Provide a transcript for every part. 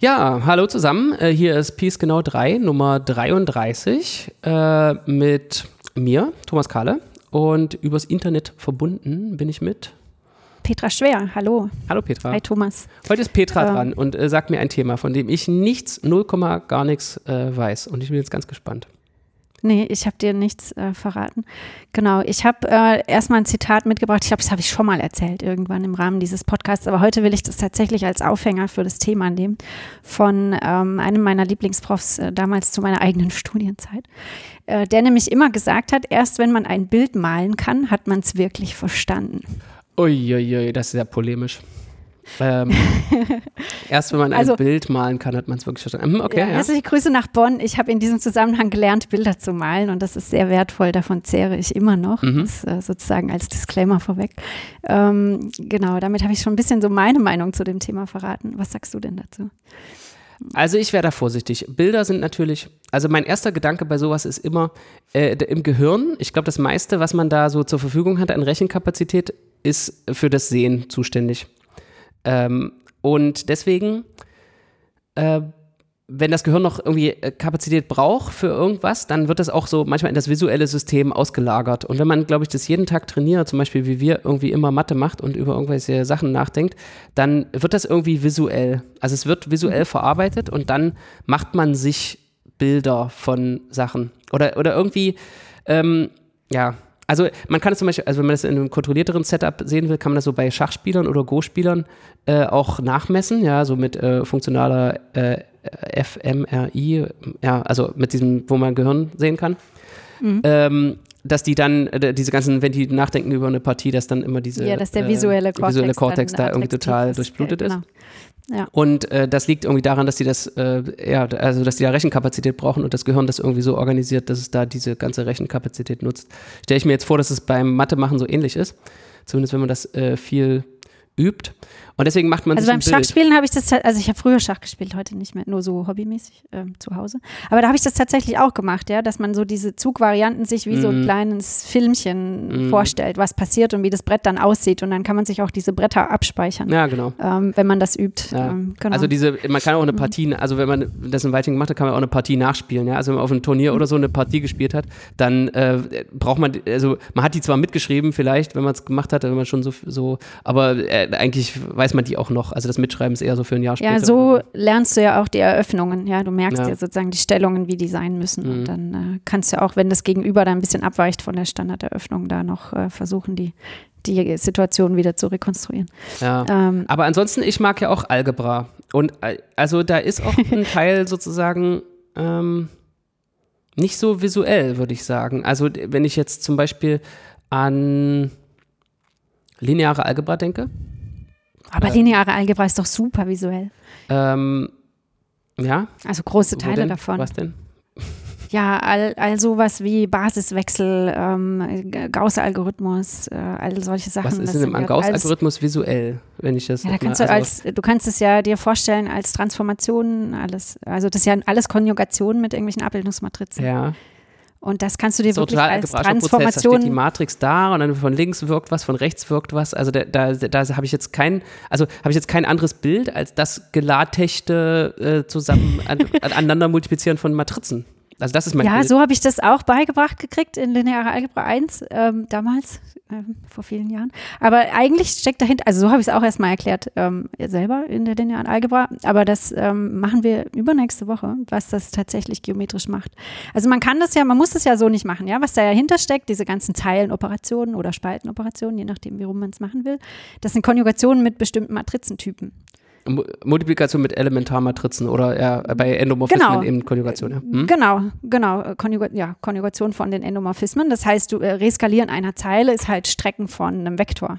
Ja, hallo zusammen. Äh, hier ist Peace Genau 3, Nummer 33 äh, mit mir, Thomas Kahle. Und übers Internet verbunden bin ich mit Petra Schwer. Hallo. Hallo Petra. Hi Thomas. Heute ist Petra ähm, dran und äh, sagt mir ein Thema, von dem ich nichts, 0, gar nichts weiß. Und ich bin jetzt ganz gespannt. Nee, ich habe dir nichts äh, verraten. Genau, ich habe äh, erstmal ein Zitat mitgebracht. Ich glaube, das habe ich schon mal erzählt irgendwann im Rahmen dieses Podcasts, aber heute will ich das tatsächlich als Aufhänger für das Thema nehmen von ähm, einem meiner Lieblingsprofs äh, damals zu meiner eigenen Studienzeit, äh, der nämlich immer gesagt hat, erst wenn man ein Bild malen kann, hat man es wirklich verstanden. Uiuiui, das ist sehr polemisch. Ähm, erst wenn man ein also, Bild malen kann, hat man es wirklich verstanden. Hm, okay, ja, ja. Herzliche Grüße nach Bonn. Ich habe in diesem Zusammenhang gelernt, Bilder zu malen und das ist sehr wertvoll. Davon zehre ich immer noch. Mhm. Das äh, sozusagen als Disclaimer vorweg. Ähm, genau, damit habe ich schon ein bisschen so meine Meinung zu dem Thema verraten. Was sagst du denn dazu? Also ich wäre da vorsichtig. Bilder sind natürlich, also mein erster Gedanke bei sowas ist immer äh, im Gehirn. Ich glaube, das meiste, was man da so zur Verfügung hat an Rechenkapazität, ist für das Sehen zuständig. Ähm, und deswegen, äh, wenn das Gehirn noch irgendwie äh, Kapazität braucht für irgendwas, dann wird das auch so manchmal in das visuelle System ausgelagert. Und wenn man, glaube ich, das jeden Tag trainiert, zum Beispiel wie wir irgendwie immer Mathe macht und über irgendwelche Sachen nachdenkt, dann wird das irgendwie visuell. Also es wird visuell mhm. verarbeitet und dann macht man sich Bilder von Sachen. Oder, oder irgendwie, ähm, ja, also man kann es zum Beispiel, also wenn man das in einem kontrollierteren Setup sehen will, kann man das so bei Schachspielern oder Go-Spielern äh, auch nachmessen, ja, so mit äh, funktionaler äh, fMRI, ja, also mit diesem, wo man Gehirn sehen kann. Mhm. Ähm, dass die dann, äh, diese ganzen, wenn die nachdenken über eine Partie, dass dann immer diese ja, dass der visuelle Kortex, visuelle Kortex da irgendwie total durchblutet ist. Ja. Und äh, das liegt irgendwie daran, dass die das, äh, ja, also dass die da Rechenkapazität brauchen und das Gehirn das irgendwie so organisiert, dass es da diese ganze Rechenkapazität nutzt. Stelle ich mir jetzt vor, dass es beim Mathe machen so ähnlich ist. Zumindest wenn man das äh, viel übt. Und deswegen macht man also beim Schachspielen habe ich das, also ich habe früher Schach gespielt, heute nicht mehr, nur so hobbymäßig äh, zu Hause. Aber da habe ich das tatsächlich auch gemacht, ja, dass man so diese Zugvarianten sich wie mm. so ein mhm. kleines Filmchen mm. vorstellt, was passiert und wie das Brett dann aussieht. Und dann kann man sich auch diese Bretter abspeichern. Ja, genau. Ähm, wenn man das übt. Ja. Ähm, genau. Also diese, man kann auch eine mhm. Partie, also wenn man das in Weitchen gemacht hat, kann man auch eine Partie nachspielen. Ja? Also wenn man auf einem Turnier mm. oder so eine Partie gespielt hat, dann äh, braucht man, also man hat die zwar mitgeschrieben vielleicht, wenn man es gemacht hat, wenn man schon so, so aber äh, eigentlich weiß man die auch noch. Also das Mitschreiben ist eher so für ein Jahr später. Ja, so lernst du ja auch die Eröffnungen. Ja, du merkst ja, ja sozusagen die Stellungen, wie die sein müssen. Mhm. Und dann äh, kannst du auch, wenn das Gegenüber da ein bisschen abweicht von der Standarderöffnung, da noch äh, versuchen, die die Situation wieder zu rekonstruieren. Ja. Ähm, Aber ansonsten, ich mag ja auch Algebra. Und äh, also da ist auch ein Teil sozusagen ähm, nicht so visuell, würde ich sagen. Also wenn ich jetzt zum Beispiel an lineare Algebra denke, aber äh, lineare Algebra ist doch super visuell. Ähm, ja. Also große Teile davon. Was denn? Ja, all, all sowas wie Basiswechsel, ähm, Gauss-Algorithmus, äh, all solche Sachen. Was ist denn am Gauss-Algorithmus visuell, wenn ich das ja, da kannst mal, du also als, Du kannst es ja dir vorstellen als Transformation, alles. Also das ist ja alles Konjugation mit irgendwelchen Abbildungsmatrizen. Ja. Und das kannst du dir so wirklich als Transformation. Prozess. Da steht die Matrix da und dann von links wirkt was, von rechts wirkt was. Also da, da, da habe ich jetzt kein, also habe ich jetzt kein anderes Bild als das gelatechte äh, zusammen an, aneinander multiplizieren von Matrizen. Also das ist mein Ja, Bild. so habe ich das auch beigebracht gekriegt in lineare Algebra 1 ähm, damals, ähm, vor vielen Jahren. Aber eigentlich steckt dahinter, also so habe ich es auch erstmal erklärt ähm, selber in der linearen Algebra, aber das ähm, machen wir übernächste Woche, was das tatsächlich geometrisch macht. Also man kann das ja, man muss das ja so nicht machen, ja, was dahinter steckt, diese ganzen Zeilenoperationen oder Spaltenoperationen, je nachdem, wie rum man es machen will, das sind Konjugationen mit bestimmten Matrizentypen. Multiplikation mit Elementarmatrizen oder ja, bei Endomorphismen genau. eben Konjugation. Ja. Hm? Genau, genau. Äh, Konjuga ja, Konjugation von den Endomorphismen. Das heißt, du äh, Reskalieren einer Zeile ist halt Strecken von einem Vektor.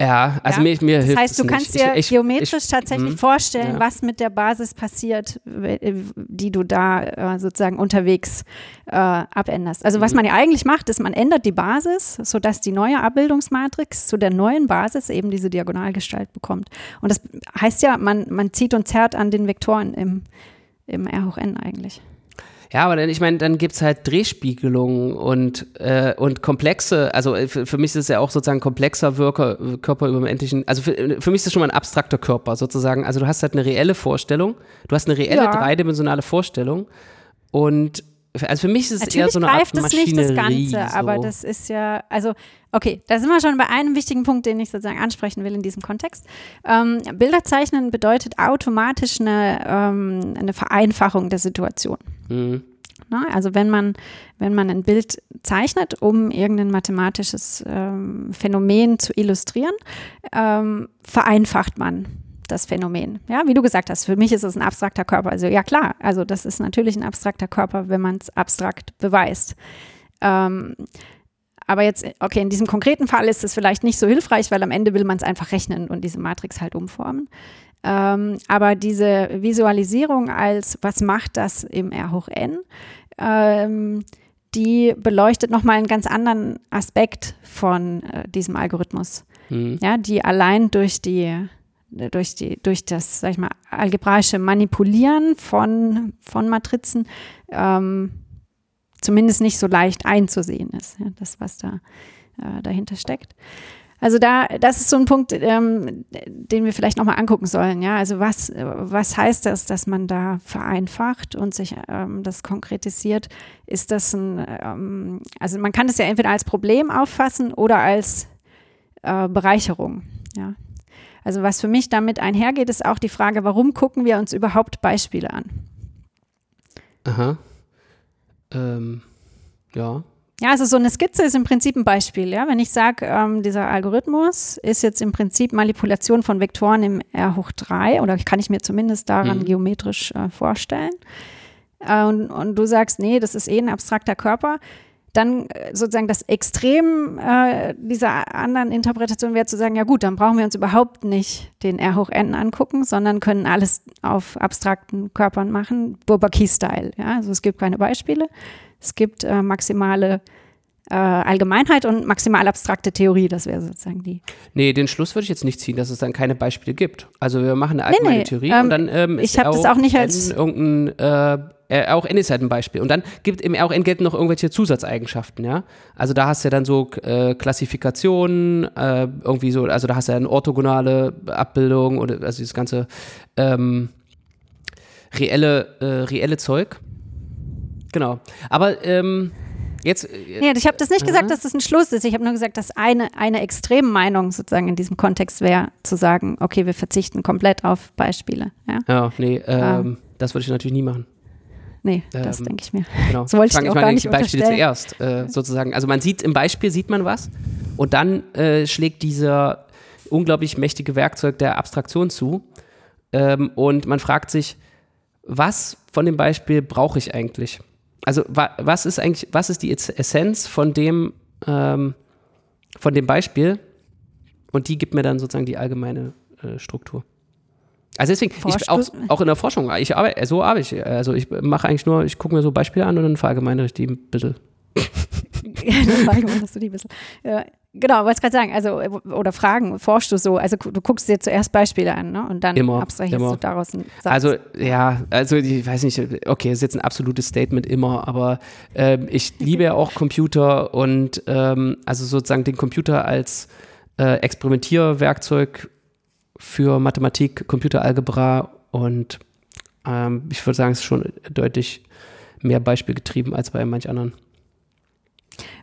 Ja, also ja? mir, mir das hilft heißt, du kannst dir ich, geometrisch ich, tatsächlich mh, vorstellen, ja. was mit der Basis passiert, die du da äh, sozusagen unterwegs äh, abänderst. Also was mhm. man ja eigentlich macht, ist, man ändert die Basis, sodass die neue Abbildungsmatrix zu der neuen Basis eben diese Diagonalgestalt bekommt. Und das heißt ja, man, man zieht und zerrt an den Vektoren im, im R hoch n eigentlich. Ja, aber dann, ich meine, dann gibt es halt Drehspiegelungen und, äh, und komplexe, also äh, für, für, mich ist es ja auch sozusagen komplexer Wirker, Körper über dem endlichen, also für, für, mich ist es schon mal ein abstrakter Körper sozusagen. Also du hast halt eine reelle Vorstellung, du hast eine reelle ja. dreidimensionale Vorstellung und also für mich ist es Natürlich eher so eine greift Art Maschinerie. nicht das Ganze, so. aber das ist ja, also okay, da sind wir schon bei einem wichtigen Punkt, den ich sozusagen ansprechen will in diesem Kontext. Ähm, Bilder zeichnen bedeutet automatisch eine, ähm, eine Vereinfachung der Situation. Mhm. Na, also wenn man, wenn man ein Bild zeichnet, um irgendein mathematisches ähm, Phänomen zu illustrieren, ähm, vereinfacht man das Phänomen. Ja, wie du gesagt hast, für mich ist es ein abstrakter Körper. Also ja klar, also das ist natürlich ein abstrakter Körper, wenn man es abstrakt beweist. Ähm, aber jetzt, okay, in diesem konkreten Fall ist es vielleicht nicht so hilfreich, weil am Ende will man es einfach rechnen und diese Matrix halt umformen. Ähm, aber diese Visualisierung als, was macht das im R hoch n, ähm, die beleuchtet nochmal einen ganz anderen Aspekt von äh, diesem Algorithmus. Mhm. Ja, die allein durch die durch, die, durch das, sag ich mal, algebraische Manipulieren von, von Matrizen ähm, zumindest nicht so leicht einzusehen ist, ja, das, was da äh, dahinter steckt. Also da, das ist so ein Punkt, ähm, den wir vielleicht nochmal angucken sollen. Ja, also was, was heißt das, dass man da vereinfacht und sich ähm, das konkretisiert? Ist das ein, ähm, also man kann das ja entweder als Problem auffassen oder als äh, Bereicherung. Ja, also was für mich damit einhergeht, ist auch die Frage, warum gucken wir uns überhaupt Beispiele an? Aha. Ähm, ja. Ja, also so eine Skizze ist im Prinzip ein Beispiel. Ja? Wenn ich sage, ähm, dieser Algorithmus ist jetzt im Prinzip Manipulation von Vektoren im R hoch 3 oder kann ich mir zumindest daran mhm. geometrisch äh, vorstellen. Äh, und, und, du sagst, nee, das ist eh ein abstrakter Körper, dann äh, sozusagen das Extrem äh, dieser anderen Interpretation wäre zu sagen, ja gut, dann brauchen wir uns überhaupt nicht den R hoch n angucken, sondern können alles auf abstrakten Körpern machen, Bourbaki-Style. Ja? Also es gibt keine Beispiele, es gibt äh, maximale äh, Allgemeinheit und maximal abstrakte Theorie, das wäre sozusagen die. Nee, den Schluss würde ich jetzt nicht ziehen, dass es dann keine Beispiele gibt. Also wir machen eine allgemeine nee, nee, Theorie ähm, und dann ähm, ist ich habe das auch nicht als irgendein äh, auch N ist halt ein Beispiel. Und dann gibt im auch N gelten noch irgendwelche Zusatzeigenschaften, ja. Also da hast du ja dann so äh, Klassifikationen, äh, irgendwie so, also da hast du ja eine orthogonale Abbildung oder also dieses ganze ähm, reelle, äh, reelle Zeug. Genau. Aber ähm, Jetzt, jetzt, ja, ich habe das nicht gesagt, dass das ein Schluss ist. Ich habe nur gesagt, dass eine, eine extreme Meinung sozusagen in diesem Kontext wäre, zu sagen, okay, wir verzichten komplett auf Beispiele. Ja, ja nee, ähm, ähm. das würde ich natürlich nie machen. Nee, das ähm, denke ich mir. Genau. Das wollte ich, ich auch gar nicht die Beispiele zuerst, äh, sozusagen. Also man sieht im Beispiel sieht man was und dann äh, schlägt dieser unglaublich mächtige Werkzeug der Abstraktion zu ähm, und man fragt sich, was von dem Beispiel brauche ich eigentlich? Also wa was ist eigentlich, was ist die Essenz von dem, ähm, von dem Beispiel? Und die gibt mir dann sozusagen die allgemeine äh, Struktur. Also deswegen, ich, auch, auch in der Forschung, ich arbeite, so arbeite ich. Also ich mache eigentlich nur, ich gucke mir so Beispiele an und dann verallgemeinere ich die ein bisschen. ja, dann verallgemeinerst du die ein bisschen. Ja, genau, wollte ich gerade sagen, also, oder Fragen, forschst du so, also du guckst dir zuerst Beispiele an, ne? Und dann immer, abstrahierst immer. du daraus einen Satz. Also, ja, also ich weiß nicht, okay, ist jetzt ein absolutes Statement immer, aber äh, ich liebe ja auch Computer und ähm, also sozusagen den Computer als äh, Experimentierwerkzeug für Mathematik, Computeralgebra und ähm, ich würde sagen, es ist schon deutlich mehr beispielgetrieben als bei manch anderen.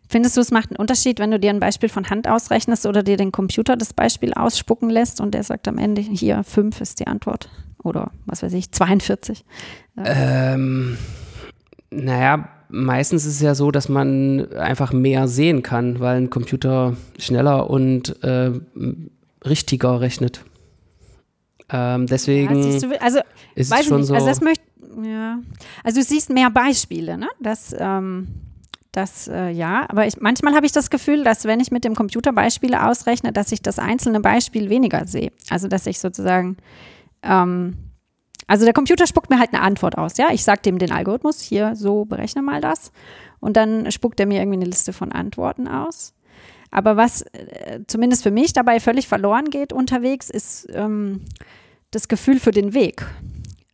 Findest du, es macht einen Unterschied, wenn du dir ein Beispiel von Hand ausrechnest oder dir den Computer das Beispiel ausspucken lässt und der sagt am Ende, hier, 5 ist die Antwort oder was weiß ich, 42? Ähm, naja, meistens ist es ja so, dass man einfach mehr sehen kann, weil ein Computer schneller und äh, richtiger rechnet. Ähm, deswegen ja, du, also, ist es schon nicht, so. Also, das möchte, ja. also du siehst mehr Beispiele, ne? Das, ähm, das äh, ja, aber ich, manchmal habe ich das Gefühl, dass wenn ich mit dem Computer Beispiele ausrechne, dass ich das einzelne Beispiel weniger sehe. Also dass ich sozusagen, ähm, also der Computer spuckt mir halt eine Antwort aus, ja. Ich sage dem den Algorithmus, hier so berechne mal das. Und dann spuckt er mir irgendwie eine Liste von Antworten aus. Aber was äh, zumindest für mich dabei völlig verloren geht unterwegs, ist ähm, das Gefühl für den Weg.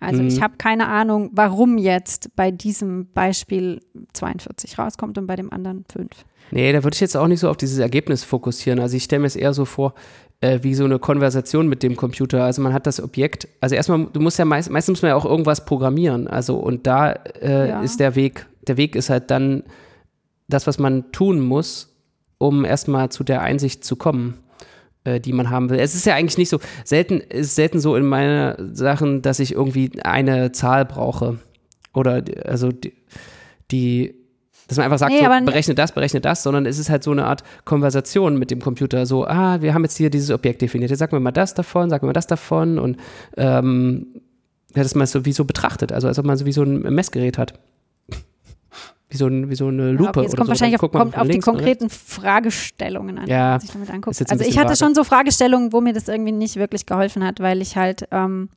Also Mhm. ich habe keine Ahnung, warum jetzt bei diesem Beispiel 42 rauskommt und bei dem anderen 5. Nee, da würde ich jetzt auch nicht so auf dieses Ergebnis fokussieren. Also ich stelle mir es eher so vor, äh, wie so eine Konversation mit dem Computer. Also man hat das Objekt, also erstmal, du musst ja meist, meistens muss man ja auch irgendwas programmieren. Also und da äh, Ja. ist der Weg, der Weg ist halt dann das, was man tun muss, um erstmal zu der Einsicht zu kommen, die man haben will. Es ist ja eigentlich nicht so, selten ist selten so in meinen Sachen, dass ich irgendwie eine Zahl brauche. Oder also die, die dass man einfach sagt, Nee, so, berechne das, berechne das, sondern es ist halt so eine Art Konversation mit dem Computer. So, ah, wir haben jetzt hier dieses Objekt definiert. Jetzt sag mir mal das davon, sag mir mal das davon und ähm, ja, dass man es so wie so betrachtet, also als ob man so wie so ein Messgerät hat. Wie so, ein, wie so eine Lupe okay, jetzt oder kommt so. wahrscheinlich auf, kommt auf die rechts. konkreten Fragestellungen an, Ja, sich damit anguckt. Also ich hatte vage. schon so Fragestellungen, wo mir das irgendwie nicht wirklich geholfen hat, weil ich halt, ähm,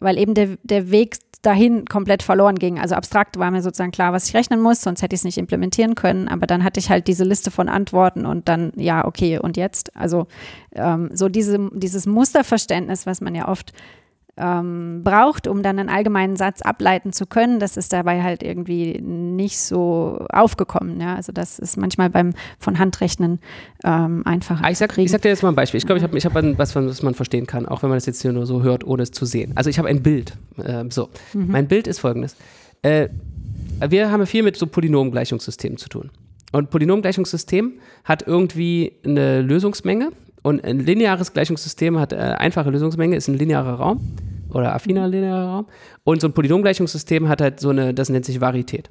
weil eben der, der Weg dahin komplett verloren ging. Also abstrakt war mir sozusagen klar, was ich rechnen muss, sonst hätte ich es nicht implementieren können. Aber dann hatte ich halt diese Liste von Antworten und dann, ja, okay, und jetzt? Also ähm, so diese, dieses Musterverständnis, was man ja oft ähm, braucht, um dann einen allgemeinen Satz ableiten zu können, das ist dabei halt irgendwie nicht so aufgekommen. Ja? Also das ist manchmal beim von Handrechnen ähm, einfacher. Ah, ich, sag, ich sag dir jetzt mal ein Beispiel. Ich glaube, ich habe ich hab ein- was, was man verstehen kann, auch wenn man das jetzt hier nur so hört, ohne es zu sehen. Also ich habe ein Bild. Ähm, so, mein Bild ist folgendes. Äh, wir haben viel mit so Polynomgleichungssystemen zu tun. Und Polynomgleichungssystem hat irgendwie eine Lösungsmenge und ein lineares Gleichungssystem hat äh, einfache Lösungsmenge, ist ein linearer Raum oder affiner linearer Raum. Und so ein Polynomgleichungssystem hat halt so eine, das nennt sich Varität.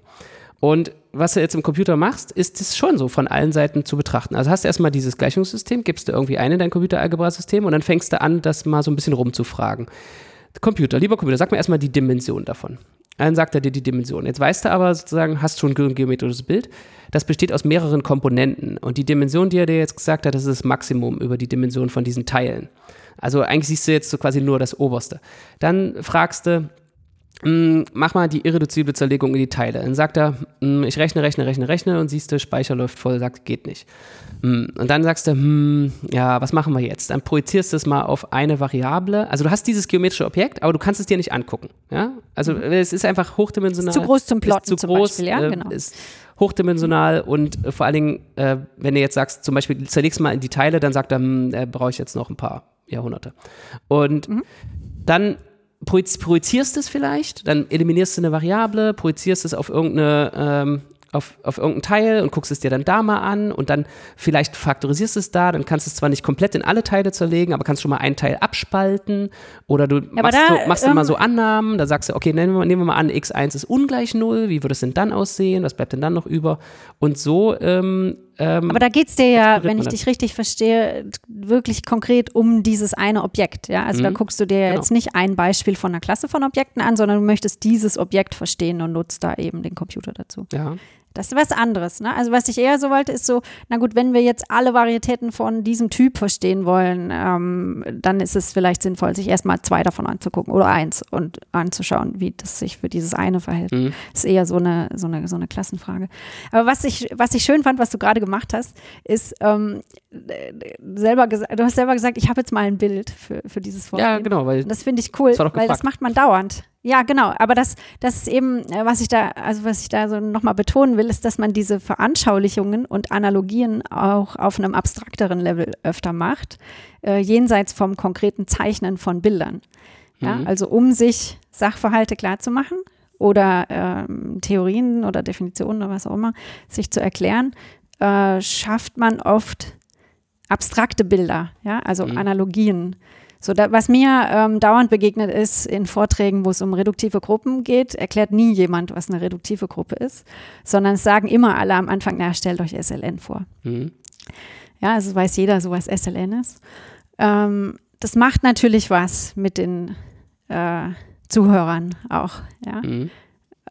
Und was du jetzt im Computer machst, ist es schon so von allen Seiten zu betrachten. Also hast du erstmal dieses Gleichungssystem, gibst du irgendwie ein in dein Computeralgebra-System und dann fängst du an, das mal so ein bisschen rumzufragen. Computer, lieber Computer, sag mir erstmal die Dimension davon. Dann sagt er dir die Dimension. Jetzt weißt du aber sozusagen, hast schon ein geometrisches Bild. Das besteht aus mehreren Komponenten. Und die Dimension, die er dir jetzt gesagt hat, das ist das Maximum über die Dimension von diesen Teilen. Also eigentlich siehst du jetzt so quasi nur das Oberste. Dann fragst du, mach mal die irreduzible Zerlegung in die Teile. Dann sagt er, mm, ich rechne, rechne, rechne, rechne und siehst du, Speicher läuft voll, sagt, geht nicht. Mm, Und dann sagst du, hm, ja, was machen wir jetzt? Dann projizierst du es mal auf eine Variable. Also du hast dieses geometrische Objekt, aber du kannst es dir nicht angucken. Ja? Also es ist einfach hochdimensional. Ist zu groß zum Plotten zu zum groß, Beispiel, ja, äh, genau. Ist hochdimensional und äh, vor allen Dingen, äh, wenn du jetzt sagst, zum Beispiel zerlegst mal in die Teile, dann sagt er, hm, brauche ich jetzt noch ein paar Jahrhunderte. Und Mhm. dann projizierst es vielleicht, dann eliminierst du eine Variable, projizierst es auf irgendeine ähm, auf, auf irgendein Teil und guckst es dir dann da mal an und dann vielleicht faktorisierst es da, dann kannst du es zwar nicht komplett in alle Teile zerlegen, aber kannst schon mal einen Teil abspalten oder du aber machst, da, so, machst ähm, so Annahmen, da sagst du, okay, nehmen wir, nehmen wir mal an, x1 ist ungleich 0, wie würde es denn dann aussehen, was bleibt denn dann noch über? Und so ähm, ähm, Aber da geht es dir ja, wenn ich dich richtig verstehe, wirklich konkret um dieses eine Objekt. Ja? Also da Mhm. guckst du dir Genau. jetzt nicht ein Beispiel von einer Klasse von Objekten an, sondern du möchtest dieses Objekt verstehen und nutzt da eben den Computer dazu. ja. Das ist was anderes. Ne? Also was ich eher so wollte, ist so, na gut, wenn wir jetzt alle Varietäten von diesem Typ verstehen wollen, ähm, dann ist es vielleicht sinnvoll, sich erstmal zwei davon anzugucken oder eins und anzuschauen, wie das sich für dieses eine verhält. Mhm. ist eher so eine, so eine, so eine Klassenfrage. Aber was ich, was ich schön fand, was du gerade gemacht hast, ist ähm, äh, selber du hast selber gesagt, ich habe jetzt mal ein Bild für, für dieses Vorgehen. ja, genau, weil Und das finde ich cool, weil das macht man dauernd. Ja, genau. Aber das, das ist eben, äh, was ich da, also was ich da so nochmal betonen will, ist, dass man diese Veranschaulichungen und Analogien auch auf einem abstrakteren Level öfter macht, äh, jenseits vom konkreten Zeichnen von Bildern. Ja, Mhm. also um sich Sachverhalte klarzumachen oder ähm, Theorien oder Definitionen oder was auch immer sich zu erklären, äh, schafft man oft abstrakte Bilder, ja, also Mhm. Analogien. So, da, was mir ähm, dauernd begegnet ist in Vorträgen, wo es um reduktive Gruppen geht, erklärt nie jemand, was eine reduktive Gruppe ist, sondern es sagen immer alle am Anfang, na, stellt euch SLN vor. Mhm. Ja, also weiß jeder so, was SLN ist. Ähm, das macht natürlich was mit den äh, Zuhörern auch, ja. Mhm.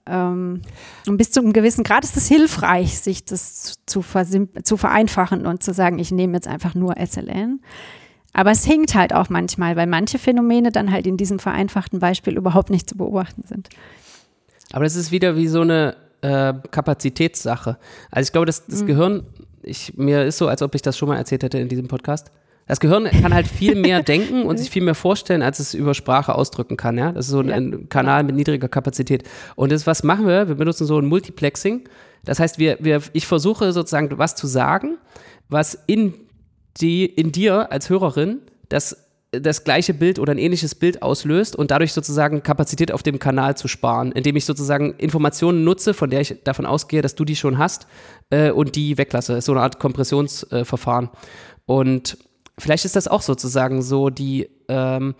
Ähm, und bis zu einem gewissen Grad ist es hilfreich, sich das zu, versim- zu vereinfachen und zu sagen, ich nehme jetzt einfach nur SLN. Aber es hinkt halt auch manchmal, weil manche Phänomene dann halt in diesem vereinfachten Beispiel überhaupt nicht zu beobachten sind. Aber das ist wieder wie so eine äh, Kapazitätssache. Also ich glaube, das, Mhm. das Gehirn, ich, mir ist so, als ob ich das schon mal erzählt hätte in diesem Podcast. Das Gehirn kann halt viel mehr denken und sich viel mehr vorstellen, als es über Sprache ausdrücken kann. Ja? Das ist so ein, ein Kanal mit niedriger Kapazität. Und das, was machen wir? Wir benutzen so ein Multiplexing. Das heißt, wir, wir, ich versuche sozusagen was zu sagen, was in, die, in dir als Hörerin das das gleiche Bild oder ein ähnliches Bild auslöst und dadurch sozusagen Kapazität auf dem Kanal zu sparen, indem ich sozusagen Informationen nutze, von der ich davon ausgehe, dass du die schon hast äh, und die weglasse. Das ist so eine Art Kompressionsverfahren. Äh, und vielleicht ist das auch sozusagen so die, ähm,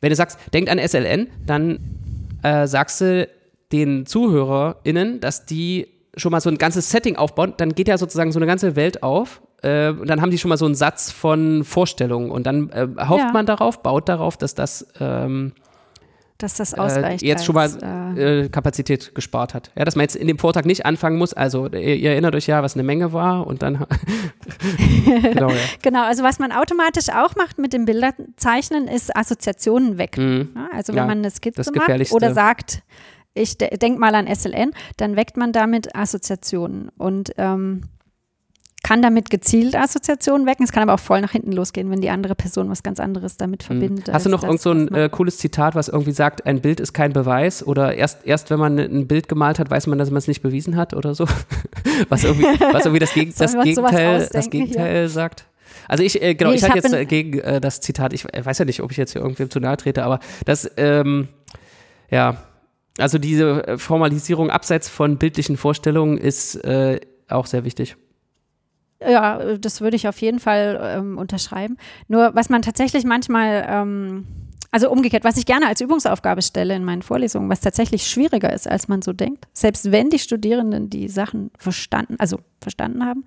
wenn du sagst, denkt an SLN, dann äh, sagst du den ZuhörerInnen, dass die schon mal so ein ganzes Setting aufbauen, dann geht ja sozusagen so eine ganze Welt auf äh, und dann haben die schon mal so einen Satz von Vorstellungen und dann äh, hofft ja. man darauf, baut darauf, dass das ähm, dass das ausreicht. Äh, jetzt schon mal äh, äh, Kapazität gespart hat. Ja, dass man jetzt in dem Vortrag nicht anfangen muss. Also ihr, ihr erinnert euch ja, was eine Menge war und dann. genau, ja. genau, also was man automatisch auch macht mit dem Bilderzeichnen, ist Assoziationen weg. Mhm. Ja, also wenn ja, man eine Skizze macht oder sagt, ich de denke mal an SLN, dann weckt man damit Assoziationen. Und ähm, kann damit gezielt Assoziationen wecken. Es kann aber auch voll nach hinten losgehen, wenn die andere Person was ganz anderes damit mhm. verbindet. Hast du noch irgend so ein äh, cooles Zitat, was irgendwie sagt, ein Bild ist kein Beweis oder erst, erst wenn man ein Bild gemalt hat, weiß man, dass man es nicht bewiesen hat oder so? was irgendwie, was irgendwie das, Geg das Gegenteil, das Gegenteil sagt? Also ich, äh, genau, nee, ich, ich hatte jetzt äh, gegen äh, das Zitat, ich weiß ja nicht, ob ich jetzt hier irgendwem zu nahe trete, aber das, ähm, ja, also diese äh, Formalisierung abseits von bildlichen Vorstellungen ist äh, auch sehr wichtig. Ja, das würde ich auf jeden Fall ähm, unterschreiben. Nur was man tatsächlich manchmal, ähm, also umgekehrt, was ich gerne als Übungsaufgabe stelle in meinen Vorlesungen, was tatsächlich schwieriger ist, als man so denkt, selbst wenn die Studierenden die Sachen verstanden, also verstanden haben,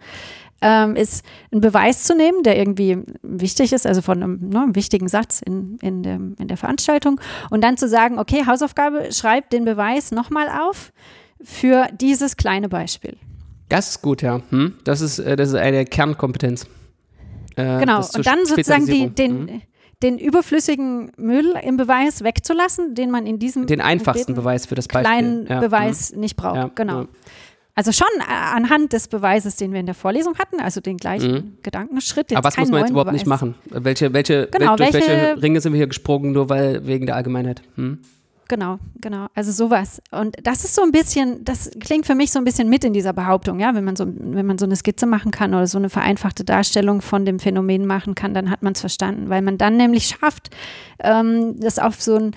ähm, ist einen Beweis zu nehmen, der irgendwie wichtig ist, also von einem, ne, einem wichtigen Satz in, in, dem, in der Veranstaltung und dann zu sagen, okay, Hausaufgabe, schreib den Beweis nochmal auf für dieses kleine Beispiel. Das ist gut, ja. Hm? Das, ist, äh, das ist eine Kernkompetenz. Äh, genau, und dann sozusagen die, den, hm? den überflüssigen Müll im Beweis wegzulassen, den man in diesem den einfachsten Beweis für das Beispiel. kleinen ja. Beweis hm? nicht braucht. Ja. Genau. Ja. Also schon äh, anhand des Beweises, den wir in der Vorlesung hatten, also den gleichen mhm. Gedankenschritt. Aber was muss man jetzt überhaupt Beweis. nicht machen? Welche, welche, genau, durch welche, welche, Ringe sind wir hier gesprungen, nur weil wegen der Allgemeinheit? Hm? Genau, genau. Also sowas. Und das ist so ein bisschen, das klingt für mich so ein bisschen mit in dieser Behauptung, ja, wenn man so, wenn man so eine Skizze machen kann oder so eine vereinfachte Darstellung von dem Phänomen machen kann, dann hat man es verstanden, weil man dann nämlich schafft, ähm, das auf so ein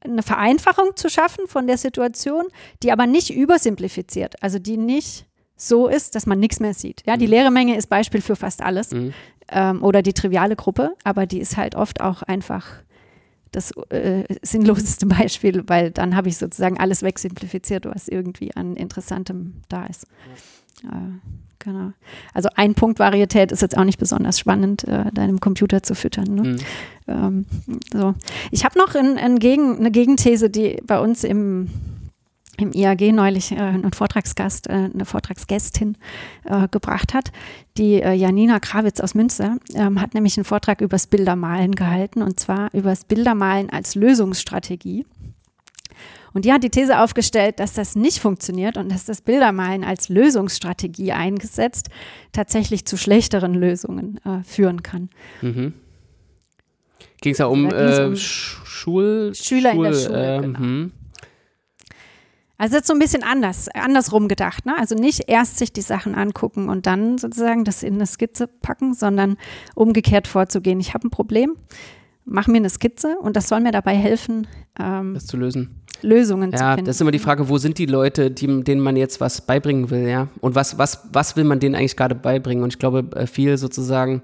eine Vereinfachung zu schaffen von der Situation, die aber nicht übersimplifiziert, also die nicht so ist, dass man nichts mehr sieht. Ja, die mhm. leere Menge ist Beispiel für fast alles mhm. ähm, oder die triviale Gruppe, aber die ist halt oft auch einfach das äh, sinnloseste Beispiel, weil dann habe ich sozusagen alles wegsimplifiziert, was irgendwie an Interessantem da ist. Ja. Äh, genau. Also ein Punkt Varietät ist jetzt auch nicht besonders spannend, äh, deinem Computer zu füttern. Ne? Mhm. Ähm, so. Ich habe noch in, in Gegen, eine Gegenthese, die bei uns im im IAG neulich äh, einen Vortragsgast, äh, eine Vortragsgästin äh, gebracht hat. Die äh, Janina Krawitz aus Münster ähm, hat nämlich einen Vortrag über das Bildermalen gehalten und zwar über das Bildermalen als Lösungsstrategie. Und die hat die These aufgestellt, dass das nicht funktioniert und dass das Bildermalen als Lösungsstrategie eingesetzt tatsächlich zu schlechteren Lösungen äh, führen kann. Mhm. Ging es ja um, um Schul Schüler Schul in der Schule. Genau. Also jetzt so ein bisschen anders, andersrum gedacht. Ne? Also nicht erst sich die Sachen angucken und dann sozusagen das in eine Skizze packen, sondern umgekehrt vorzugehen. Ich habe ein Problem, mach mir eine Skizze und das soll mir dabei helfen, ähm, das zu lösen. Lösungen ja, zu finden. Das ist immer die Frage, wo sind die Leute, die, denen man jetzt was beibringen will, ja? Und was, was, was will man denen eigentlich gerade beibringen? Und ich glaube, äh, viel sozusagen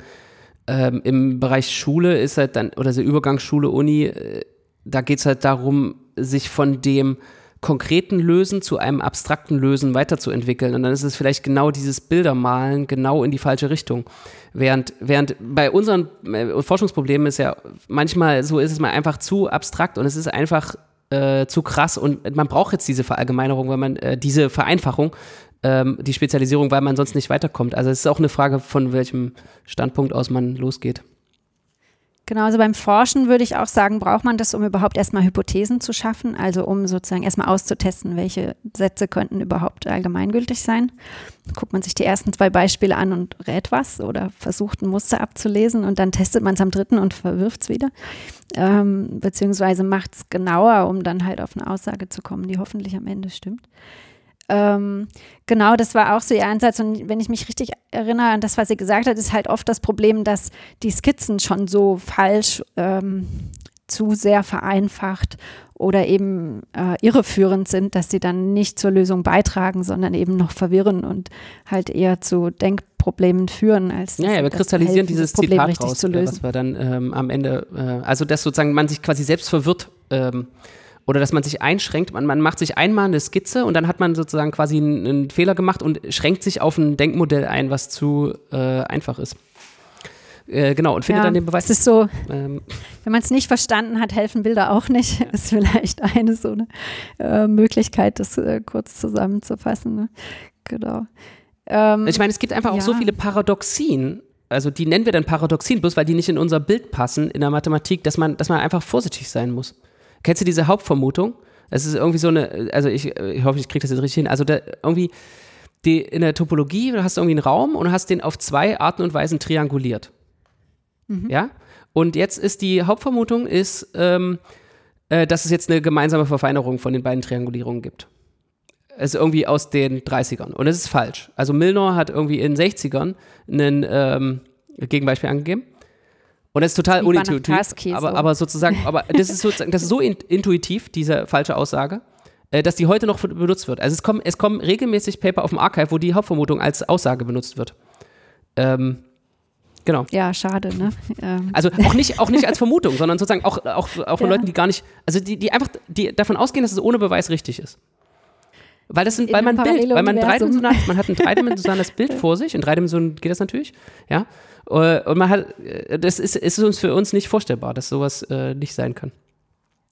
ähm, im Bereich Schule ist halt dann, oder so Übergangsschule, Uni, äh, da geht es halt darum, sich von dem konkreten Lösen zu einem abstrakten Lösen weiterzuentwickeln. Und dann ist es vielleicht genau dieses Bildermalen genau in die falsche Richtung. Während, während bei unseren äh, Forschungsproblemen ist ja manchmal so ist es mal einfach zu abstrakt und es ist einfach äh, zu krass und man braucht jetzt diese Verallgemeinerung, weil man äh, diese Vereinfachung, ähm, die Spezialisierung, weil man sonst nicht weiterkommt. Also es ist auch eine Frage, von welchem Standpunkt aus man losgeht. Genau, also beim Forschen würde ich auch sagen, braucht man das, um überhaupt erstmal Hypothesen zu schaffen, also um sozusagen erstmal auszutesten, welche Sätze könnten überhaupt allgemeingültig sein. Guckt man sich die ersten zwei Beispiele an und rät was oder versucht ein Muster abzulesen und dann testet man es am dritten und verwirft es wieder. Ähm, beziehungsweise macht es genauer, um dann halt auf eine Aussage zu kommen, die hoffentlich am Ende stimmt. Ähm, genau, das war auch so ihr Ansatz. Und wenn ich mich richtig erinnere an das, was sie gesagt hat, ist halt oft das Problem, dass die Skizzen schon so falsch, ähm, zu sehr vereinfacht oder eben äh, irreführend sind, dass sie dann nicht zur Lösung beitragen, sondern eben noch verwirren und halt eher zu Denkproblemen führen, als ja, ja, wir kristallisieren dieses Problem Zitat richtig raus, zu äh, lösen. was wir dann ähm, am Ende, äh, also dass sozusagen man sich quasi selbst verwirrt ähm, oder dass man sich einschränkt. Man, man macht sich einmal eine Skizze und dann hat man sozusagen quasi einen, einen Fehler gemacht und schränkt sich auf ein Denkmodell ein, was zu äh, einfach ist. Äh, genau, und findet Ja, dann den Beweis. Es ist so, Ähm, wenn man es nicht verstanden hat, helfen Bilder auch nicht. Ist vielleicht eine so eine äh, Möglichkeit, das äh, kurz zusammenzufassen. Ne? Genau. Ähm, ich meine, es gibt einfach auch so ja. viele Paradoxien. Also die nennen wir dann Paradoxien, bloß weil die nicht in unser Bild passen in der Mathematik, dass man, dass man einfach vorsichtig sein muss. Kennst du diese Hauptvermutung? Es ist irgendwie so eine, also ich, ich hoffe, ich kriege das jetzt richtig hin. Also da irgendwie die, in der Topologie, du hast irgendwie einen Raum und hast den auf zwei Arten und Weisen trianguliert. Ja? Und jetzt ist die Hauptvermutung ist, ähm, äh, dass es jetzt eine gemeinsame Verfeinerung von den beiden Triangulierungen gibt. Es ist irgendwie aus den 30ern. Und es ist falsch. Also Milnor hat irgendwie in den 60ern ein ähm, Gegenbeispiel angegeben. Und das ist total Wie unintuitiv. Aber, aber sozusagen, aber das ist sozusagen, das ist so in, intuitiv, diese falsche Aussage, äh, dass die heute noch benutzt wird. Also es kommen, es kommen regelmäßig Paper auf dem Archive, wo die Hauptvermutung als Aussage benutzt wird. Ähm, genau. ja, schade, ne? Ähm, Also auch nicht, auch nicht als Vermutung, sondern sozusagen auch, auch, auch von Ja. Leuten, die gar nicht, also die, die einfach die davon ausgehen, dass es ohne Beweis richtig ist. Weil das sind, In weil man Bild, weil man Paralleluniversum. dreidimensional, man hat ein dreidimensionales Bild vor sich, in drei Dimensionen geht das natürlich, ja. Äh, Und man hat, äh, das ist, ist uns für uns nicht vorstellbar, dass sowas äh, nicht sein kann.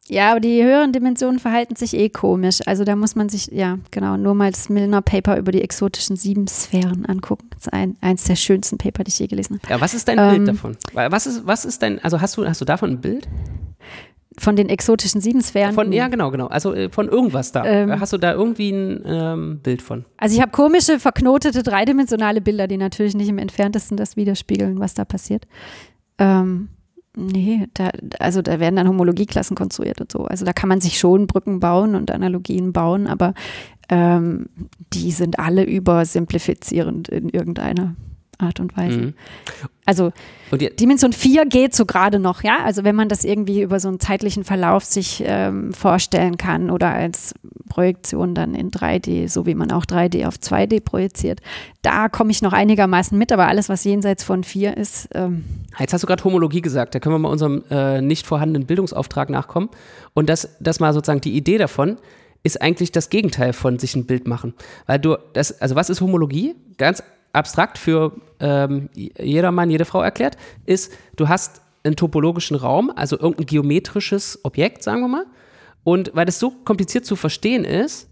ja, aber die höheren Dimensionen verhalten sich eh komisch. Also da muss man sich, ja, genau, nur mal das Milner Paper über die exotischen sieben Sphären angucken. Das ist ein, eins der schönsten Paper, die ich je gelesen habe. Ja, was ist dein Ähm. Bild davon? Was ist, was ist dein, also hast du, hast du davon ein Bild? Von den exotischen sieben Sphären. Von, ja, genau, genau. Also äh, von irgendwas da. Ähm. Hast du da irgendwie ein ähm, Bild von? Also ich habe komische, verknotete, dreidimensionale Bilder, die natürlich nicht im entferntesten das widerspiegeln, was da passiert. Ähm, nee, da, also da werden dann Homologieklassen konstruiert und so. Also da kann man sich schon Brücken bauen und Analogien bauen, aber ähm, die sind alle übersimplifizierend in irgendeiner Art und Weise. Mhm. Also Und Dimension 4 geht so gerade noch, ja. Also wenn man das irgendwie über so einen zeitlichen Verlauf sich ähm, vorstellen kann oder als Projektion dann in 3D, so wie man auch 3D auf 2D projiziert, da komme ich noch einigermaßen mit, aber alles, was jenseits von 4 ist, ähm, Jetzt hast du gerade Homologie gesagt, da können wir mal unserem äh, nicht vorhandenen Bildungsauftrag nachkommen. Und das, das mal sozusagen die Idee davon ist eigentlich das Gegenteil von sich ein Bild machen. Weil du, das, also was ist Homologie? Ganz abstrakt für ähm, jedermann, jede Frau erklärt, ist, du hast einen topologischen Raum, also irgendein geometrisches Objekt, sagen wir mal. Und weil das so kompliziert zu verstehen ist,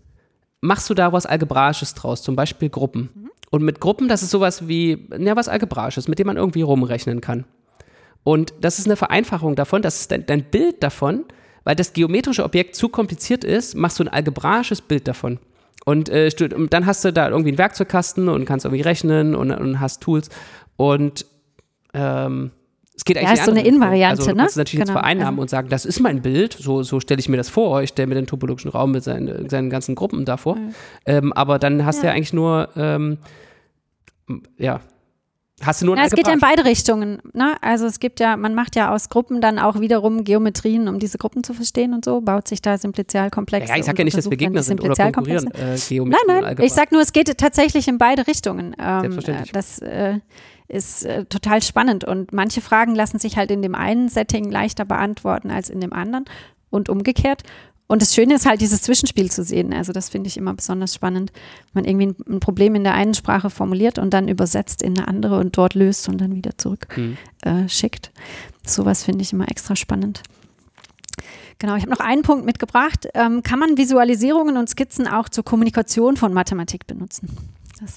machst du da was Algebraisches draus, zum Beispiel Gruppen. Und mit Gruppen, das ist sowas wie, ja, was Algebraisches, mit dem man irgendwie rumrechnen kann. Und das ist eine Vereinfachung davon, das ist dein, dein Bild davon, weil das geometrische Objekt zu kompliziert ist, machst du ein algebraisches Bild davon. Und, äh, und dann hast du da irgendwie einen Werkzeugkasten und kannst irgendwie rechnen und, und hast Tools. Und ähm, es geht eigentlich Ja, ist so eine. Invariante, also, du ne? kannst es natürlich jetzt Genau, vereinnahmen also- und sagen, das ist mein Bild, so, so stelle ich mir das vor. Ich stelle mir den topologischen Raum mit seinen, seinen ganzen Gruppen da vor. Ähm, aber dann hast du ja eigentlich nur, ähm, ja, hast du nur Ja, es geht ja in beide Richtungen. Ne? Also es gibt ja, man macht ja aus Gruppen dann auch wiederum Geometrien, um diese Gruppen zu verstehen und so, baut sich da Simplizialkomplexe. Ja, ich sag ja nicht, dass wir Gegner sind oder konkurrieren. Äh, Nein, nein, ich sag nur, es geht tatsächlich in beide Richtungen. Ähm, Selbstverständlich. äh, Das äh, ist äh, total spannend und manche Fragen lassen sich halt in dem einen Setting leichter beantworten als in dem anderen und umgekehrt. Und das Schöne ist halt, dieses Zwischenspiel zu sehen. Also das finde ich immer besonders spannend. Man irgendwie ein, Problem in der einen Sprache formuliert und dann übersetzt in eine andere und dort löst und dann wieder zurück Hm. äh, schickt. Sowas finde ich immer extra spannend. Genau, ich habe noch einen Punkt mitgebracht. Ähm, kann man Visualisierungen und Skizzen auch zur Kommunikation von Mathematik benutzen?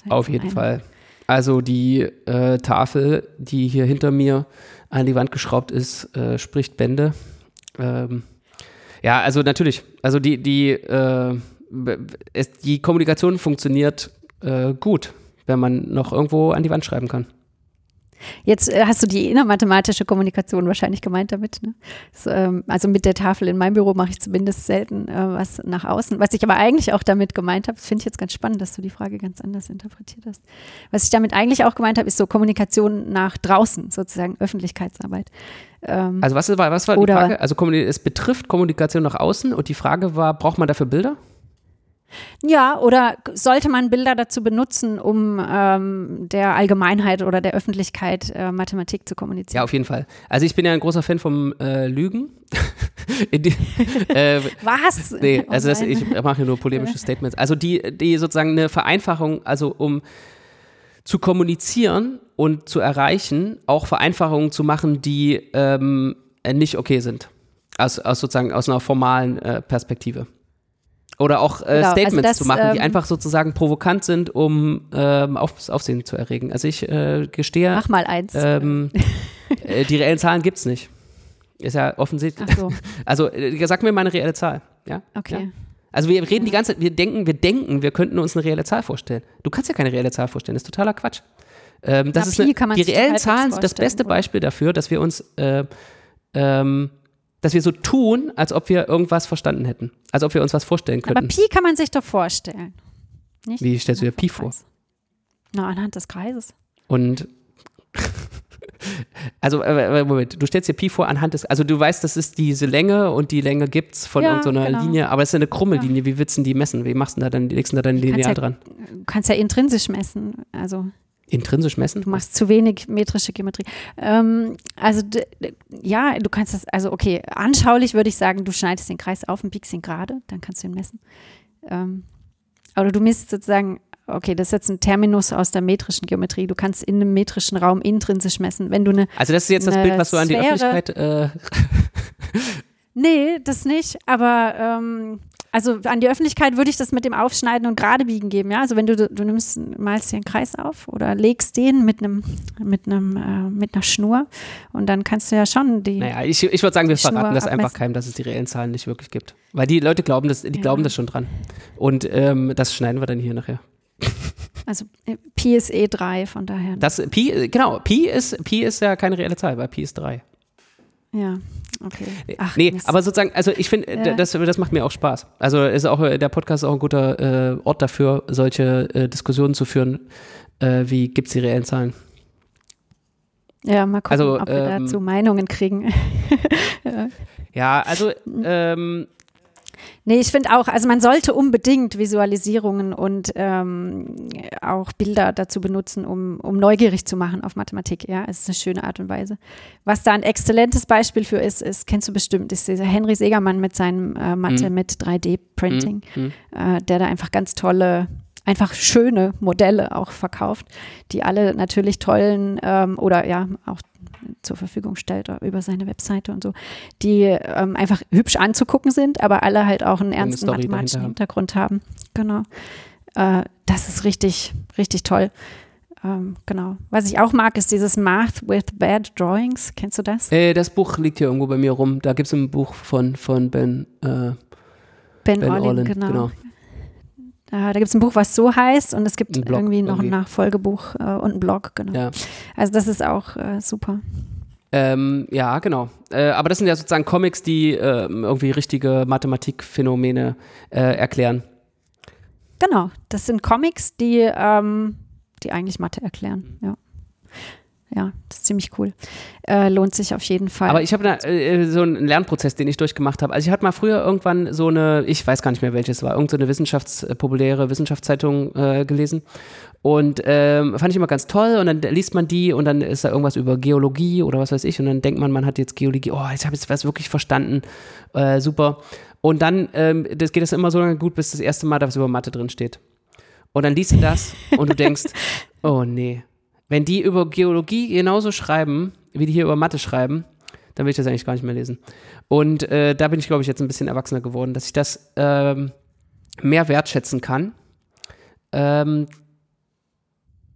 Auf jeden ein- Fall. Also die äh, Tafel, die hier hinter mir an die Wand geschraubt ist, äh, spricht Bände. Ähm, ja, also natürlich. Also die, die, äh, es, die Kommunikation funktioniert äh, gut, wenn man noch irgendwo an die Wand schreiben kann. Jetzt äh, hast du die innermathematische Kommunikation wahrscheinlich gemeint damit. Ne? So, ähm, also mit der Tafel in meinem Büro mache ich zumindest selten äh, was nach außen. Was ich aber eigentlich auch damit gemeint habe, finde ich jetzt ganz spannend, dass du die Frage ganz anders interpretiert hast. Was ich damit eigentlich auch gemeint habe, ist so Kommunikation nach draußen, sozusagen Öffentlichkeitsarbeit. Ähm, also was war, was war die Frage? Also es betrifft Kommunikation nach außen und die Frage war, braucht man dafür Bilder? Ja, oder sollte man Bilder dazu benutzen, um ähm, der Allgemeinheit oder der Öffentlichkeit äh, Mathematik zu kommunizieren? Ja, auf jeden Fall. Also ich bin ja ein großer Fan vom äh, Lügen. die, äh, Was? Nee, also das, ich mache hier nur polemische Statements. Also die, die sozusagen eine Vereinfachung, also um zu kommunizieren und zu erreichen, auch Vereinfachungen zu machen, die ähm, nicht okay sind. Aus, aus sozusagen aus einer formalen äh, Perspektive. Oder auch äh, genau, also Statements also das, zu machen, die ähm, einfach sozusagen provokant sind, um ähm, auf, Aufsehen zu erregen. Also ich äh, gestehe. Mach mal eins. Ähm, äh, die reellen Zahlen gibt es nicht. Ist ja offensichtlich. So. Also äh, sag mir mal eine reelle Zahl. Ja? Okay. Ja? Also wir reden die ganze Zeit, wir denken, wir denken, wir könnten uns eine reelle Zahl vorstellen. Du kannst ja keine reelle Zahl vorstellen, das ist totaler Quatsch. Ähm, das Na, ist eine, die reellen Zahlen sind das beste Beispiel dafür, dass wir uns äh, ähm, dass wir so tun, als ob wir irgendwas verstanden hätten. Als ob wir uns was vorstellen könnten. Aber Pi kann man sich doch vorstellen. Nicht? Wie stellst du dir Pi vor? Na, anhand des Kreises. Und also, äh, äh, Moment, du stellst dir Pi vor anhand des, also du weißt, das ist diese Länge und die Länge gibt es von ja, irgendeiner genau. Linie, aber es ist eine krumme ja. Linie, wie willst du die messen? Wie machst du da dann, legst du da dann Lineal ja, dran? Du kannst ja intrinsisch messen, also. Intrinsisch messen? Du machst zu wenig metrische Geometrie. Ähm, also ja, du kannst das, also okay, anschaulich würde ich sagen, du schneidest den Kreis auf und biegst ihn gerade, dann kannst du ihn messen. Ähm, aber du misst sozusagen, okay, das ist jetzt ein Terminus aus der metrischen Geometrie. Du kannst in einem metrischen Raum intrinsisch messen. Wenn du eine Also das ist jetzt das Bild, was du an die Öffentlichkeit äh Nee, das nicht, aber ähm, also an die Öffentlichkeit würde ich das mit dem Aufschneiden und Geradebiegen geben, ja. Also wenn du, du nimmst, malst dir einen Kreis auf oder legst den mit einem, mit einem, äh, mit einer Schnur und dann kannst du ja schon die. Naja, ich, ich würde sagen, wir verraten das einfach keinem, dass es die reellen Zahlen nicht wirklich gibt. Weil die Leute glauben das, die ja. glauben das schon dran. Und ähm, das schneiden wir dann hier nachher. Also äh, Pi ist eh 3, von daher. Das Pi, genau, Pi ist, Pi ist ja keine reelle Zahl, weil Pi ist 3. Ja, okay. Ach, nee, Mist. aber sozusagen, also ich finde, ja. das, das macht mir auch Spaß. Also ist auch, der Podcast ist auch ein guter äh, Ort dafür, solche äh, Diskussionen zu führen, äh, wie gibt es die reellen Zahlen. Ja, mal gucken, also, ob wir ähm, dazu Meinungen kriegen. ja. ja, also ähm, Nee, ich finde auch, also man sollte unbedingt Visualisierungen und ähm, auch Bilder dazu benutzen, um, um neugierig zu machen auf Mathematik. Ja, es ist eine schöne Art und Weise. Was da ein exzellentes Beispiel für ist, ist, kennst du bestimmt, ist dieser Henry Segermann mit seinem äh, Mathe mhm. mit 3D-Printing, mhm. äh, der da einfach ganz tolle einfach schöne Modelle auch verkauft, die alle natürlich tollen ähm, oder ja auch zur Verfügung stellt über seine Webseite und so, die ähm, einfach hübsch anzugucken sind, aber alle halt auch einen ernsten mathematischen Hintergrund haben. Genau. Äh, das ist richtig, richtig toll. Ähm, genau. Was ich auch mag, ist dieses Math with Bad Drawings. Kennst du das? Äh, das Buch liegt hier irgendwo bei mir rum. Da gibt es ein Buch von, von Ben. Äh, Ben, ben Orlin, Orlin genau. genau. Äh, da gibt es ein Buch, was so heißt und es gibt ein irgendwie noch irgendwie. ein Nachfolgebuch äh, und ein Blog, genau. Ja. Also das ist auch äh, super. Ähm, ja, genau. Äh, aber das sind ja sozusagen Comics, die ähm, irgendwie richtige Mathematikphänomene äh, erklären. Genau, das sind Comics, die, ähm, die eigentlich Mathe erklären, ja ja, das ist ziemlich cool. Äh, lohnt sich auf jeden Fall. Aber ich habe äh, so einen Lernprozess, den ich durchgemacht habe. Also ich hatte mal früher irgendwann so eine, ich weiß gar nicht mehr welches war, irgendeine so Wissenschafts-, äh, Wissenschaftszeitung äh, gelesen. Und ähm, fand ich immer ganz toll und dann liest man die und dann ist da irgendwas über Geologie oder was weiß ich und dann denkt man, man hat jetzt Geologie, oh, jetzt habe ich was wirklich verstanden, äh, super. Und dann ähm, das geht das immer so lange gut, bis das erste Mal da was über Mathe drin steht. Und dann liest du das und du denkst, oh nee, wenn die über Geologie genauso schreiben, wie die hier über Mathe schreiben, dann will ich das eigentlich gar nicht mehr lesen. Und äh, da bin ich, glaube ich, jetzt ein bisschen erwachsener geworden, dass ich das ähm, mehr wertschätzen kann. Ähm,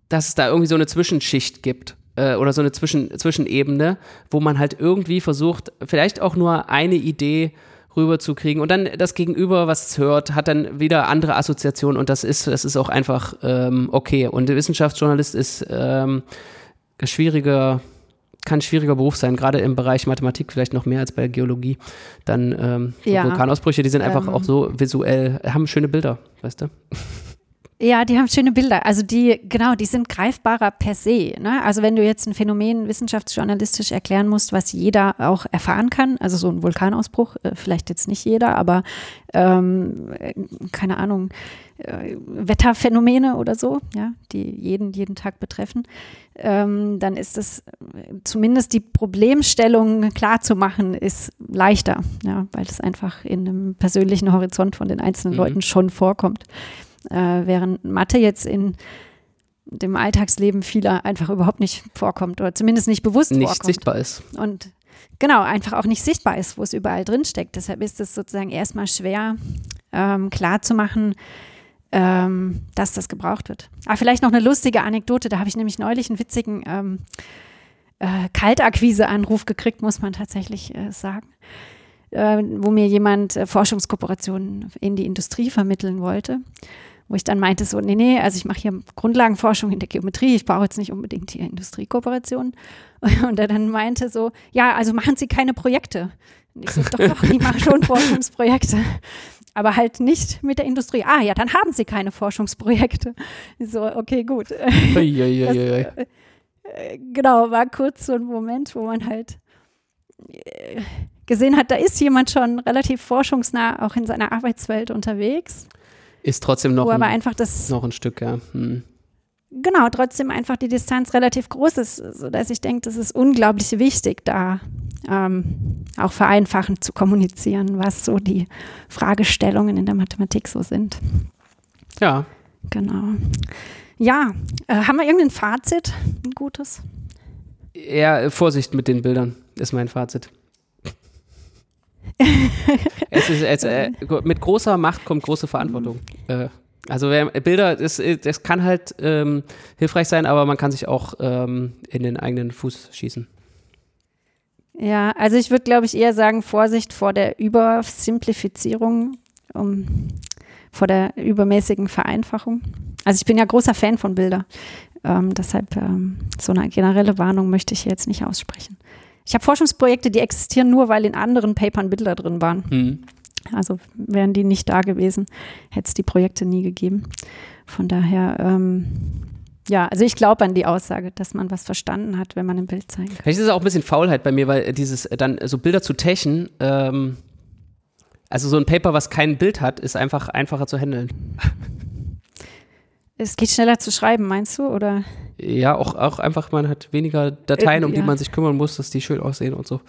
dass es da irgendwie so eine Zwischenschicht gibt äh, oder so eine Zwischen Zwischenebene, wo man halt irgendwie versucht, vielleicht auch nur eine Idee rüberzukriegen und dann das Gegenüber, was es hört, hat dann wieder andere Assoziationen und das ist, das ist auch einfach ähm, okay. Und der Wissenschaftsjournalist ist ähm, schwieriger, kann ein schwieriger Beruf sein, gerade im Bereich Mathematik vielleicht noch mehr als bei der Geologie. Dann ähm, Ja. Vulkanausbrüche, die sind einfach Ähm. auch so visuell, haben schöne Bilder, weißt du? Ja, die haben schöne Bilder. Also die, genau, die sind greifbarer per se. Ne? Also wenn du jetzt ein Phänomen wissenschaftsjournalistisch erklären musst, was jeder auch erfahren kann, also so ein Vulkanausbruch, äh, vielleicht jetzt nicht jeder, aber ähm, äh, keine Ahnung, äh, Wetterphänomene oder so, ja, die jeden, jeden Tag betreffen, ähm, dann ist es äh, zumindest die Problemstellung klar zu machen, ist leichter, ja, weil das einfach in einem persönlichen Horizont von den einzelnen Mhm. Leuten schon vorkommt. Äh, während Mathe jetzt in dem Alltagsleben vieler einfach überhaupt nicht vorkommt oder zumindest nicht bewusst Nicht vorkommt. sichtbar ist. Und genau, einfach auch nicht sichtbar ist, wo es überall drin steckt. Deshalb ist es sozusagen erstmal schwer, ähm, klar zu machen, ähm, dass das gebraucht wird. Ah, vielleicht noch eine lustige Anekdote. Da habe ich nämlich neulich einen witzigen ähm, äh, Kaltakquise-Anruf gekriegt, muss man tatsächlich äh, sagen. Äh, wo mir jemand äh, Forschungskooperationen in die Industrie vermitteln wollte. Wo ich dann meinte, so, nee, nee, also ich mache hier Grundlagenforschung in der Geometrie, ich brauche jetzt nicht unbedingt hier Industriekooperationen. Und er dann meinte so, ja, also machen Sie keine Projekte. Und ich so, doch, doch, ich mache schon Forschungsprojekte. Aber halt nicht mit der Industrie. Ah, ja, dann haben Sie keine Forschungsprojekte. So, okay, gut. Das, äh, genau, war kurz so ein Moment, wo man halt äh, gesehen hat, da ist jemand schon relativ forschungsnah auch in seiner Arbeitswelt unterwegs, Ist trotzdem noch, ein, einfach das, noch ein Stück, ja. Hm. genau, trotzdem einfach die Distanz relativ groß ist, sodass ich denke, das ist unglaublich wichtig, da ähm, auch vereinfachend zu kommunizieren, was so die Fragestellungen in der Mathematik so sind. Ja, Genau. Ja, äh, haben wir irgendein Fazit, ein gutes? eher äh, Vorsicht mit den Bildern, ist mein Fazit. Es ist, es, äh, mit großer Macht kommt große Verantwortung. Äh, also wer, Bilder, das, das kann halt ähm, hilfreich sein, aber man kann sich auch ähm, in den eigenen Fuß schießen. Ja, also ich würde, glaube ich, eher sagen, Vorsicht vor der Übersimplifizierung, um, vor der übermäßigen Vereinfachung. Also ich bin ja großer Fan von Bilder. Ähm, deshalb ähm, so eine generelle Warnung möchte ich jetzt nicht aussprechen. Ich habe Forschungsprojekte, die existieren nur, weil in anderen Papern Bilder drin waren. Hm. Also wären die nicht da gewesen, hätte es die Projekte nie gegeben. Von daher, ähm, ja, also ich glaube an die Aussage, dass man was verstanden hat, wenn man ein Bild zeigen kann. Vielleicht ist es auch ein bisschen Faulheit bei mir, weil dieses äh, dann so Bilder zu techen, ähm, also so ein Paper, was kein Bild hat, ist einfach einfacher zu handeln. Es geht schneller zu schreiben, meinst du? Oder? Ja, auch, auch einfach, man hat weniger Dateien, um die ja. man sich kümmern muss, dass die schön aussehen und so.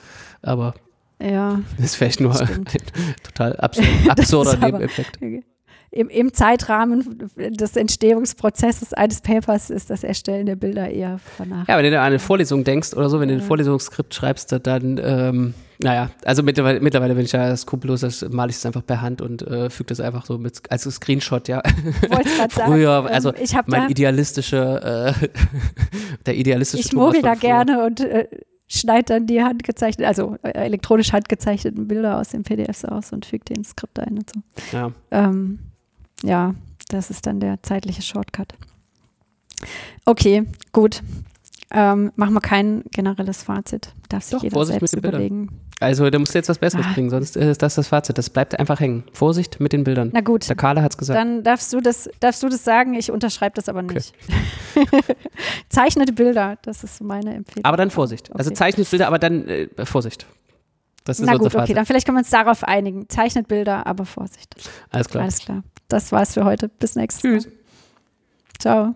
Aber Ja, das ist vielleicht nur ein total absurd, absurder Nebeneffekt. Im, im Zeitrahmen des Entstehungsprozesses eines Papers ist das Erstellen der Bilder eher vernachlässigt. Ja, wenn du an eine Vorlesung denkst oder so, wenn du ein. Vorlesungsskript schreibst, dann, ähm, naja, also mittlerweile, mittlerweile bin ich ja skrupellos, das male ich es einfach per Hand und äh, füge das einfach so mit, als Screenshot, ja. Grad sagen, Früher, ähm, also ich habe mein da, idealische, äh, der idealistische ich mogel da früher. gerne und äh, schneide dann die handgezeichneten, also äh, elektronisch handgezeichneten Bilder aus den PDFs aus und füge die ins Skript ein und so. Ja. Ähm, ja, das ist dann der zeitliche Shortcut. Okay, gut. Ähm, machen wir kein generelles Fazit. Darf sich Doch, jeder Vorsicht mit selbst den Bildern. überlegen. Also, da musst du jetzt was Besseres Ah. bringen, sonst ist das das Fazit. Das bleibt einfach hängen. Vorsicht mit den Bildern. Na gut, Der Carla hat's gesagt. dann darfst du das, darfst du das sagen. Ich unterschreibe das aber nicht. Zeichnete Bilder, das ist meine Empfehlung. aber dann Vorsicht. Also Okay. zeichnet Bilder, aber dann äh, Vorsicht. Das ist Na gut, okay, dann vielleicht können wir uns darauf einigen. Zeichnet Bilder, aber Vorsicht. Alles klar. Alles klar. Das war's für heute. Bis nächstes Tschüss. Mal. Ciao.